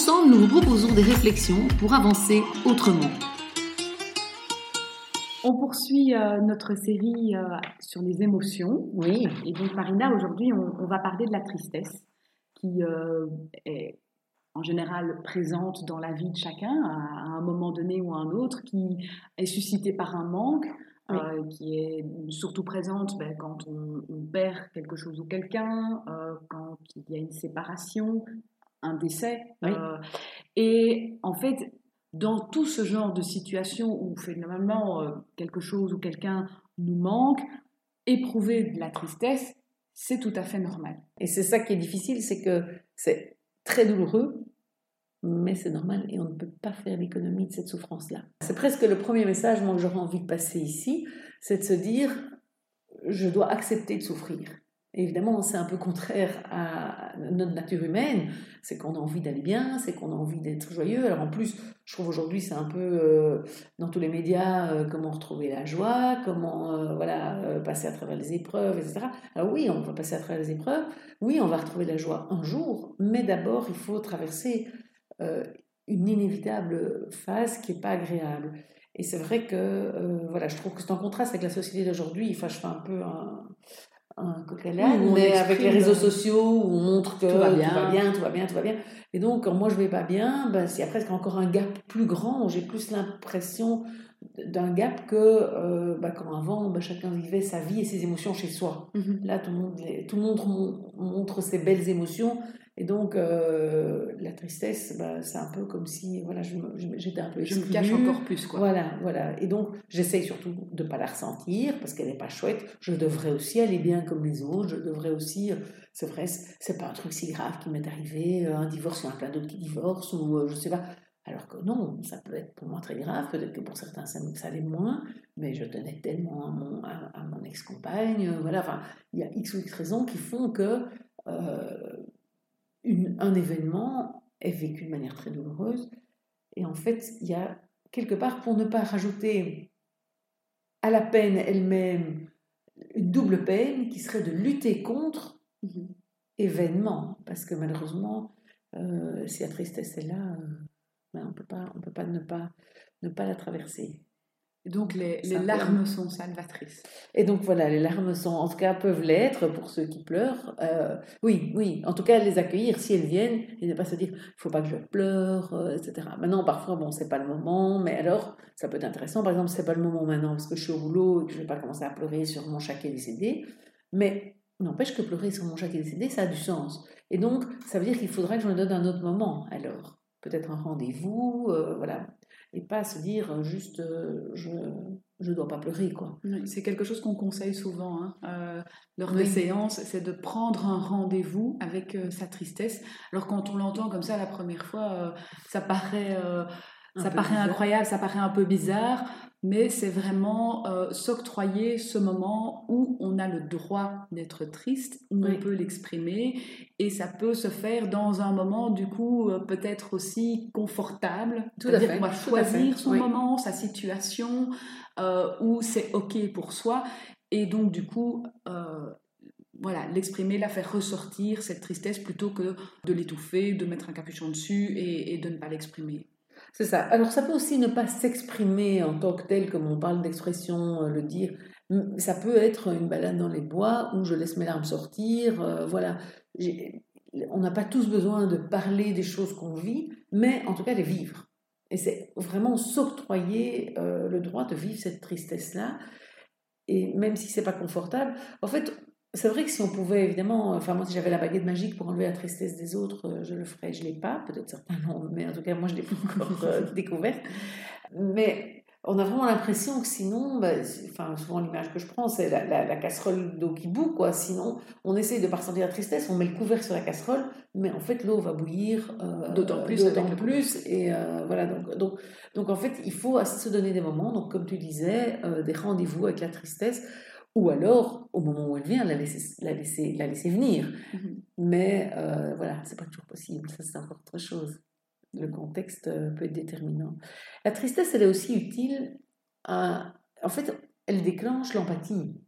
Ensemble, nous vous proposons des réflexions pour avancer autrement. On poursuit euh, notre série euh, sur les émotions. Oui. Et donc, Marina, aujourd'hui, on, va parler de la tristesse, qui euh, est en général présente dans la vie de chacun à, un moment donné ou à un autre, qui est suscitée par un manque, qui est surtout présente ben, quand on, perd quelque chose ou quelqu'un, quand il y a une séparation, un décès. et en fait, dans tout ce genre de situation où finalement euh, quelque chose ou quelqu'un nous manque, éprouver de la tristesse, c'est tout à fait normal. Et c'est ça qui est difficile, c'est que c'est très douloureux, mais c'est normal et on ne peut pas faire l'économie de cette souffrance-là. C'est presque le premier message moi, que j'aurais envie de passer ici, c'est de se dire, je dois accepter de souffrir évidemment, c'est un peu contraire à notre nature humaine. C'est qu'on a envie d'aller bien, c'est qu'on a envie d'être joyeux. Alors en plus, je trouve aujourd'hui, c'est un peu euh, dans tous les médias euh, comment retrouver la joie, comment euh, voilà passer à travers les épreuves, etc. Alors oui, on va passer à travers les épreuves. Oui, on va retrouver la joie un jour, mais d'abord, il faut traverser une inévitable phase qui n'est pas agréable. Et c'est vrai que voilà, je trouve que c'est en contraste avec la société d'aujourd'hui. Enfin, je fais un peu un un mais avec les réseaux sociaux où on montre que tout va bien, tout va bien, tout va bien, tout va bien. Et donc, quand moi je vais pas bien, ben, il y a presque encore un gap plus grand. J'ai plus l'impression d'un gap que euh, bah, quand avant, bah, chacun vivait sa vie et ses émotions chez soi. Mhm. Là, tout le monde, tout le monde montre ses belles émotions. Et donc, euh, la tristesse, bah, c'est un peu comme si voilà, j'étais un peu Je me cache encore plus. Quoi. Voilà, voilà. Et donc, j'essaye surtout de ne pas la ressentir parce qu'elle n'est pas chouette. Je devrais aussi aller bien comme les autres. Je devrais aussi. Euh, c'est vrai, c'est pas un truc si grave qui m'est arrivé. Un divorce, il y en a plein d'autres qui divorcent ou je sais pas. Alors que non, ça peut être pour moi très grave, peut-être que pour certains ça, ça l'est moins, mais je tenais tellement à mon, à, mon ex-compagne, euh, voilà, enfin, il y a X ou X raisons qui font que euh, une, un événement est vécu de manière très douloureuse, et en fait, il y a quelque part, pour ne pas rajouter à la peine elle-même une double peine qui serait de lutter contre mmh événement, parce que malheureusement, euh, si la tristesse est là, ben, on on peut pas ne pas ne pas la traverser. Donc les, les larmes sont salvatrices. Et donc voilà, les larmes sont, en tout cas, peuvent l'être pour ceux qui pleurent. Euh, oui, oui, en tout cas, les accueillir si elles viennent et ne pas se dire, il faut pas que je pleure, euh, etc. Maintenant, parfois, bon, c'est pas le moment, mais alors, ça peut être intéressant. Par exemple, c'est pas le moment maintenant parce que je suis au boulot et que je vais pas commencer à pleurer sur mon chat qui est décédé. Mais n'empêche que pleurer sur mon chat qui est décédé, ça a du sens. Et donc, ça veut dire qu'il faudra que je me donne un autre moment, alors peut-être un rendez-vous, euh, voilà. Et pas se dire euh, juste euh, je ne dois pas pleurer, quoi. c'est quelque chose qu'on conseille souvent. Hein. lors des séances, c'est de prendre un rendez-vous avec sa tristesse. Alors quand on l'entend comme ça la première fois, ça paraît ça paraît incroyable, ça paraît un peu bizarre, mais c'est vraiment euh, s'octroyer ce moment où on a le droit d'être triste, où on peut l'exprimer, et ça peut se faire dans un moment du coup euh, peut-être aussi confortable. Tout à fait. On va choisir son moment, sa situation, euh, où c'est ok pour soi, et donc du coup voilà, l'exprimer, la faire ressortir, cette tristesse, plutôt que de l'étouffer, de mettre un capuchon dessus et de ne pas l'exprimer. C'est ça. Alors ça peut aussi ne pas s'exprimer en tant que tel, comme on parle d'expression, euh, le dire. Ça peut être une balade dans les bois où je laisse mes larmes sortir. Euh, voilà. On n'a pas tous besoin de parler des choses qu'on vit, mais en tout cas les vivre. Et c'est vraiment s'octroyer euh, le droit de vivre cette tristesse-là. Et même si c'est pas confortable, en fait, c'est vrai que si on pouvait, évidemment, enfin moi si j'avais la baguette magique pour enlever la tristesse des autres, euh, je le ferais, je ne l'ai pas, peut-être certains non, mais en tout cas moi je ne l'ai pas encore euh, découverte. Mais on a vraiment l'impression que sinon, bah, enfin, souvent l'image que je prends, c'est la, casserole d'eau qui bout, quoi. Sinon, on essaye de pas ressentir la tristesse, on met le couvert sur la casserole, mais en fait, l'eau va bouillir euh, d'autant plus. D'autant plus. Et euh, voilà, donc, donc, donc, en fait, il faut se donner des moments, donc comme tu disais, euh, des rendez-vous avec la tristesse, ou alors, au moment où elle vient, la laisser, la laisser, la laisser venir. Mm-hmm. Mais voilà, c'est pas toujours possible, ça c'est encore autre chose le contexte euh, peut être déterminant. La tristesse, elle est aussi utile à... En fait, elle déclenche l'empathie.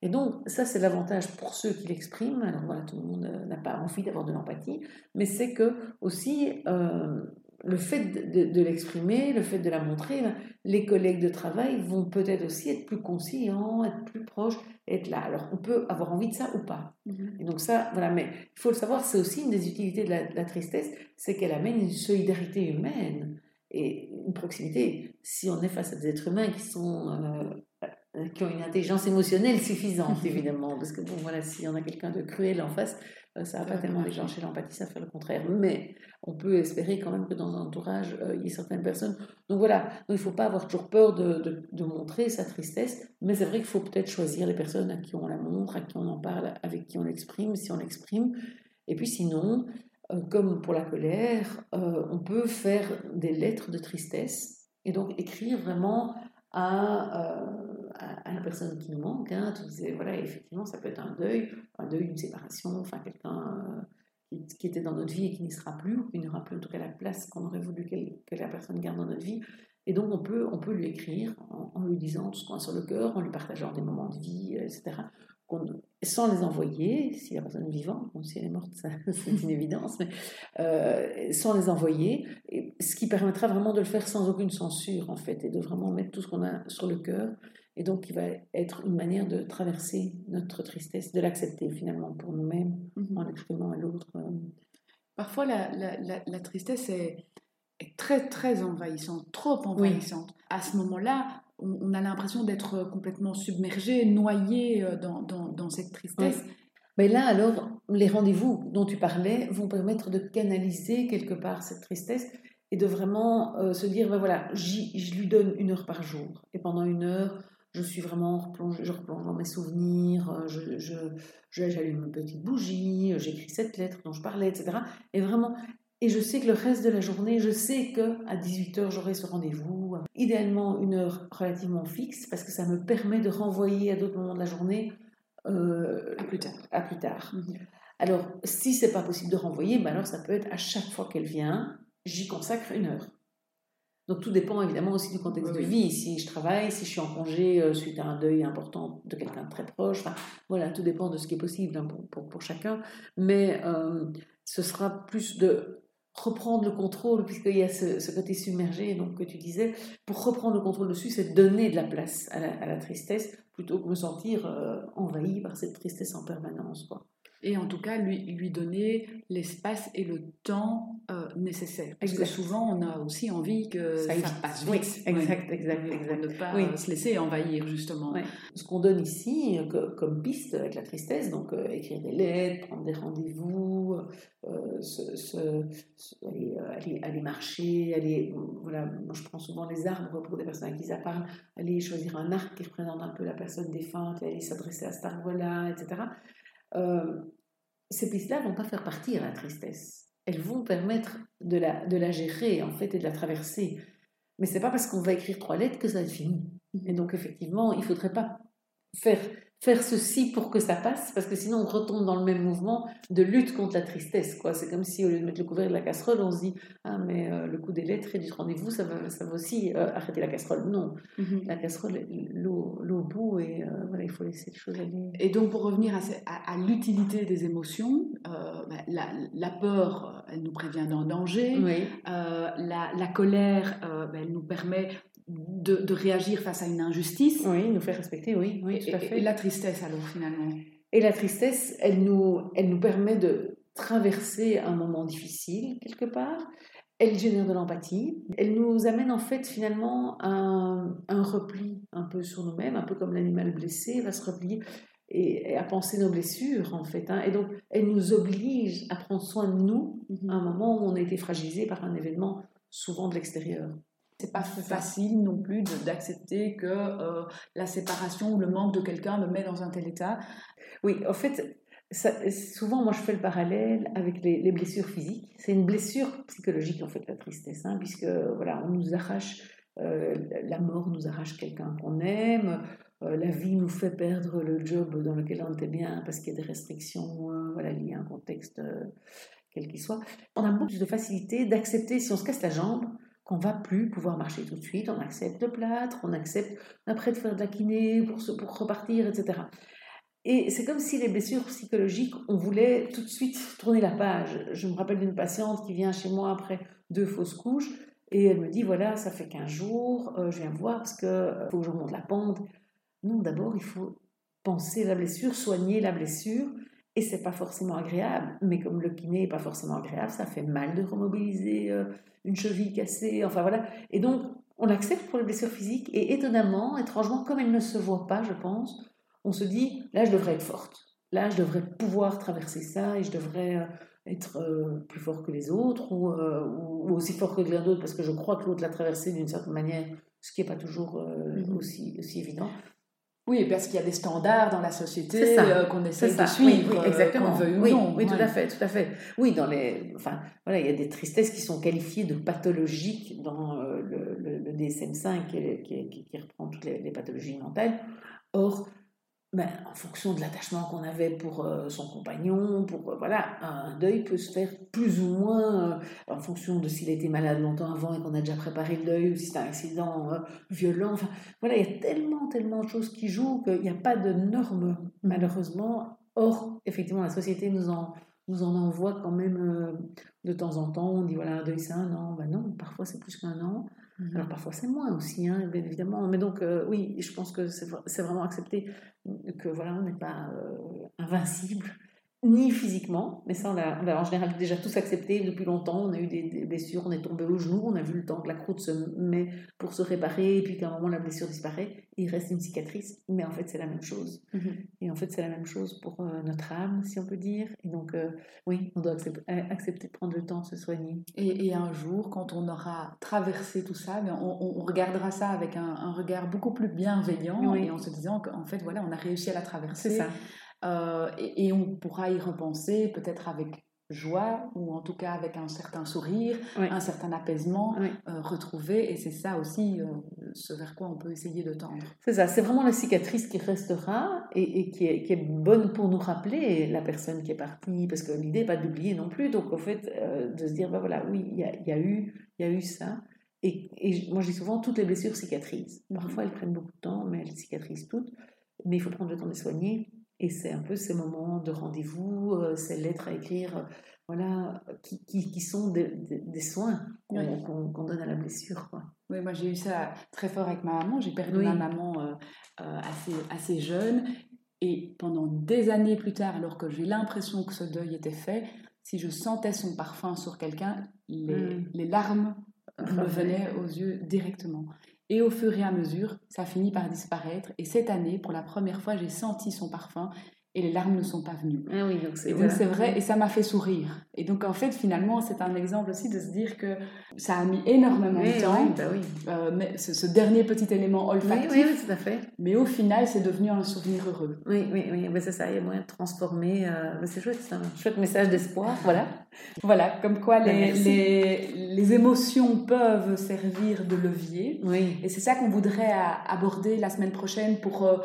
Et donc, ça, c'est l'avantage pour ceux qui l'expriment. Alors voilà, tout le monde euh, n'a pas envie d'avoir de l'empathie, mais c'est que aussi, euh, le fait de, l'exprimer, le fait de la montrer, ben, les collègues de travail vont peut-être aussi être plus conscients, être plus proches, être là. Alors, on peut avoir envie de ça ou pas. Mm-hmm. Et donc ça, voilà, mais il faut le savoir, c'est aussi une des utilités de la, tristesse, c'est qu'elle amène une solidarité humaine et une proximité. Si on est face à des êtres humains qui sont... Euh, qui ont une intelligence émotionnelle suffisante, évidemment, parce que bon, voilà, s'il y en a quelqu'un de cruel en face, euh, ça va pas tellement déclencher l'empathie, ça fait le contraire. Mais on peut espérer quand même que dans un entourage, euh, il y ait certaines personnes. Donc voilà, donc, il ne faut pas avoir toujours peur de, de, montrer sa tristesse, mais c'est vrai qu'il faut peut-être choisir les personnes à qui on la montre, à qui on en parle, avec qui on l'exprime, si on l'exprime. Et puis sinon, euh, comme pour la colère, on peut faire des lettres de tristesse et donc écrire vraiment à, à, la personne qui nous manque. Hein. Tu disais, voilà, effectivement, ça peut être un deuil, un deuil, une séparation, enfin quelqu'un euh, qui, était dans notre vie et qui n'y sera plus, ou qui n'aura plus en tout cas la place qu'on aurait voulu que la personne garde dans notre vie. Et donc on peut, on peut lui écrire en, lui disant tout ce qu'on a sur le cœur, en lui partageant des moments de vie, euh, etc. Sans les envoyer, si la personne est vivante, si elle est morte, c'est une évidence, mais euh, sans les envoyer, ce qui permettra vraiment de le faire sans aucune censure en fait, et de vraiment mettre tout ce qu'on a sur le cœur et donc, il va être une manière de traverser notre tristesse, de l'accepter finalement pour nous-mêmes, mhm. en l'exprimant à l'autre. Parfois, la, la, la, tristesse est, est, très, très envahissante, trop envahissante. À ce moment-là, on, a l'impression d'être complètement submergé, noyé euh, dans, dans, dans cette tristesse. Mais là, alors, les rendez-vous dont tu parlais vont permettre de canaliser quelque part cette tristesse et de vraiment euh, se dire, ben voilà, je lui donne une heure par jour. Et pendant une heure, je suis vraiment replongée, je replonge dans mes souvenirs, euh, je, je, j'allume une petite bougie, euh, j'écris cette lettre dont je parlais, etc. Et vraiment, et je sais que le reste de la journée, je sais que à 18h, j'aurai ce rendez-vous. Idéalement, une heure relativement fixe, parce que ça me permet de renvoyer à d'autres moments de la journée euh, à plus tard. À plus tard. Mhm. Alors, si c'est pas possible de renvoyer, ben alors ça peut être à chaque fois qu'elle vient, j'y consacre une heure. Donc tout dépend évidemment aussi du contexte de vie. Si je travaille, si je suis en congé euh, suite à un deuil important de quelqu'un de très proche, voilà, tout dépend de ce qui est possible hein, pour, pour, chacun. Mais euh, ce sera plus de reprendre le contrôle, puisqu'il y a ce, côté submergé donc, que tu disais. Pour reprendre le contrôle dessus, c'est donner de la place à la, tristesse plutôt que me sentir euh, envahi par cette tristesse en permanence. Quoi et en tout cas lui, lui donner l'espace et le temps euh, nécessaire. Parce que souvent, on a aussi envie que ça, passe vite. Oui, exact, exact, exact. ne pas euh, se laisser envahir, justement. Ce qu'on donne ici euh, comme piste avec la tristesse, donc écrire des lettres, prendre des rendez-vous, aller, aller, marcher, aller... Voilà, moi je prends souvent les arbres pour des personnes à qui ça parle, aller choisir un arc qui représente un peu la personne défunte, aller s'adresser à cet arbre-là, etc. Euh, ces pistes-là vont pas faire partir la tristesse. Elles vont permettre de la, de la gérer, en fait, et de la traverser. Mais c'est pas parce qu'on va écrire trois lettres que ça est fini. Et donc, effectivement, il faudrait pas faire faire ceci pour que ça passe, parce que sinon on retombe dans le même mouvement de lutte contre la tristesse. quoi. C'est comme si au lieu de mettre le couvert de la casserole, on se dit Ah, mais euh, le coup des lettres et du rendez-vous, ça va, ça va aussi euh, arrêter la casserole. Non, mhm. la casserole, l'eau au bout, et euh, voilà, il faut laisser les choses aller. Et donc, pour revenir à, à, l'utilité des émotions, bah, la, la, peur, elle nous prévient d'un danger. La, la, colère, bah, elle nous permet de, réagir face à une injustice. Oui, nous faire respecter, oui, oui tout à fait. Et, la tristesse alors finalement Et la tristesse, elle nous, elle nous permet de traverser un moment difficile quelque part. Elle génère de l'empathie. Elle nous amène en fait finalement à un, un repli un peu sur nous-mêmes, un peu comme l'animal blessé va se replier et, à penser nos blessures en fait. Hein. Et donc elle nous oblige à prendre soin de nous mhm. à un moment où on a été fragilisé par un événement souvent de l'extérieur. C'est pas facile non plus d'accepter que euh, la séparation ou le manque de quelqu'un me met dans un tel état. Oui, en fait, souvent, moi, je fais le parallèle avec les, blessures physiques. C'est une blessure psychologique, en fait, la tristesse, hein, puisque voilà, on nous arrache, euh, la mort nous arrache quelqu'un qu'on aime, euh, la vie nous fait perdre le job dans lequel on était bien parce qu'il y a des restrictions euh, voilà, liées à un contexte quel qu'il soit. On a beaucoup plus de facilité d'accepter, si on se casse la jambe, qu'on va plus pouvoir marcher tout de suite. On accepte le plâtre, on accepte après de faire de la kiné pour, pour repartir, etc. Et c'est comme si les blessures psychologiques, on voulait tout de suite tourner la page. Je me rappelle d'une patiente qui vient chez moi après deux fausses couches et elle me dit voilà, ça fait 15 jours, euh, je viens voir parce qu'il euh, faut que je remonte la pente. Non, d'abord, il faut penser la blessure, soigner la blessure. Et c'est pas forcément agréable, mais comme le kiné n'est pas forcément agréable, ça fait mal de remobiliser euh, une cheville cassée, enfin voilà. Et donc, on l'accepte pour les blessures physiques, et étonnamment, étrangement, comme elle ne se voit pas, je pense, on se dit, là, je devrais être forte. Là, je devrais pouvoir traverser ça et je devrais euh, être euh, plus fort que les autres ou, aussi fort que les autres parce que je crois que l'autre l'a traversé d'une certaine manière, ce qui n'est pas toujours mm-hmm. aussi, aussi évident. Oui, parce qu'il y a des standards dans la société qu'on essaie de suivre, oui, exactement. oui, Oui, tout à fait, tout à fait. Oui, dans les, enfin, voilà, il y a des tristesses qui sont qualifiées de pathologiques dans le, le, DSM-5 qui, qui, qui, reprend toutes les, les pathologies mentales. Or, ben, en fonction de l'attachement qu'on avait pour euh, son compagnon, pour euh, voilà, un deuil peut se faire plus ou moins euh, en fonction de s'il a été malade longtemps avant et qu'on a déjà préparé le deuil ou si c'est un accident violent. Enfin, voilà, il y a tellement, tellement de choses qui jouent qu'il n'y a pas de normes malheureusement. Or, effectivement, la société nous en nous en envoie quand même de temps en temps. On dit voilà, un deuil c'est un an. Ben non, parfois c'est plus qu'un an. Alors parfois c'est moins aussi, hein, bien évidemment. Mais donc euh, oui, je pense que c'est vraiment accepter que voilà, on n'est pas euh, invincible ni physiquement, mais ça on l'a en général déjà tous accepté depuis longtemps, on a eu des, blessures, on est tombé au genou, on a vu le temps que la croûte se met pour se réparer, et puis qu'à un moment la blessure disparaît, il reste une cicatrice, mais en fait c'est la même chose. Mhm. Et en fait c'est la même chose pour euh, notre âme, si on peut dire, et donc euh, oui, on doit accepter, de prendre le temps de se soigner. Et, un jour, quand on aura traversé tout ça, ben, on, regardera ça avec un, regard beaucoup plus bienveillant, et en se disant qu'en fait voilà, on a réussi à la traverser. C'est ça. Euh, et, on pourra y repenser peut-être avec joie ou en tout cas avec un certain sourire, un certain apaisement euh, retrouvé. Et c'est ça aussi euh, ce vers quoi on peut essayer de tendre. C'est ça, c'est vraiment la cicatrice qui restera et, qui, est, qui, est, bonne pour nous rappeler la personne qui est partie, parce que l'idée n'est pas d'oublier non plus. Donc en fait, de se dire, ben voilà, oui, il y a, y a, eu, y a eu ça. Et, et, moi je dis souvent, toutes les blessures cicatrisent. Parfois elles prennent beaucoup de temps, mais elles cicatrisent toutes. Mais il faut prendre le temps de les soigner et c'est un peu ces moments de rendez-vous, euh, ces lettres à écrire, euh, voilà, qui, qui, sont des, soins qu'on donne à la blessure. Quoi. Oui, moi j'ai eu ça très fort avec ma maman. J'ai perdu ma maman euh, assez, assez jeune. Et pendant des années plus tard, alors que j'ai l'impression que ce deuil était fait, si je sentais son parfum sur quelqu'un, les, mmh. les larmes me venaient aux yeux directement. Et au fur et à mesure, ça finit par disparaître. Et cette année, pour la première fois, j'ai senti son parfum et les larmes ne sont pas venues. Ah oui, donc c'est vrai et ça m'a fait sourire. Et donc en fait finalement c'est un exemple aussi de se dire que ça a mis énormément de temps. Oui, bah oui. Euh, mais ce, dernier petit élément olfactif. Oui, oui, tout à fait. Mais au final c'est devenu un souvenir heureux. Oui, oui, oui. C'est ça, il y a moyen de transformer. Euh, c'est chouette, c'est un chouette message d'espoir. Voilà. voilà, comme quoi les, les, les, émotions peuvent servir de levier. Oui. Et c'est ça qu'on voudrait aborder la semaine prochaine pour euh,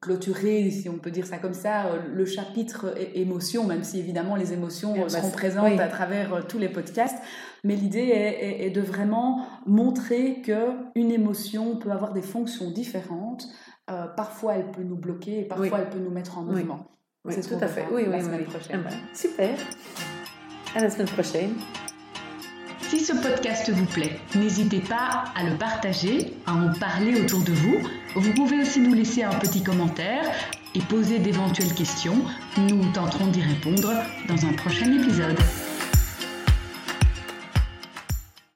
clôturer, si on peut dire ça comme ça, le chapitre émotions, même si évidemment les émotions bah, seront présentes à travers euh, tous les podcasts. Mais l'idée est, de vraiment montrer que une émotion peut avoir des fonctions différentes. Euh, parfois, elle peut nous bloquer et parfois, elle peut nous mettre en mouvement. C'est tout à fait. Oui, la semaine prochaine. Ah super. À la semaine prochaine. Si ce podcast vous plaît, n'hésitez pas à le partager, à en parler autour de vous. Vous pouvez aussi nous laisser un petit commentaire et poser d'éventuelles questions. Nous tenterons d'y répondre dans un prochain épisode.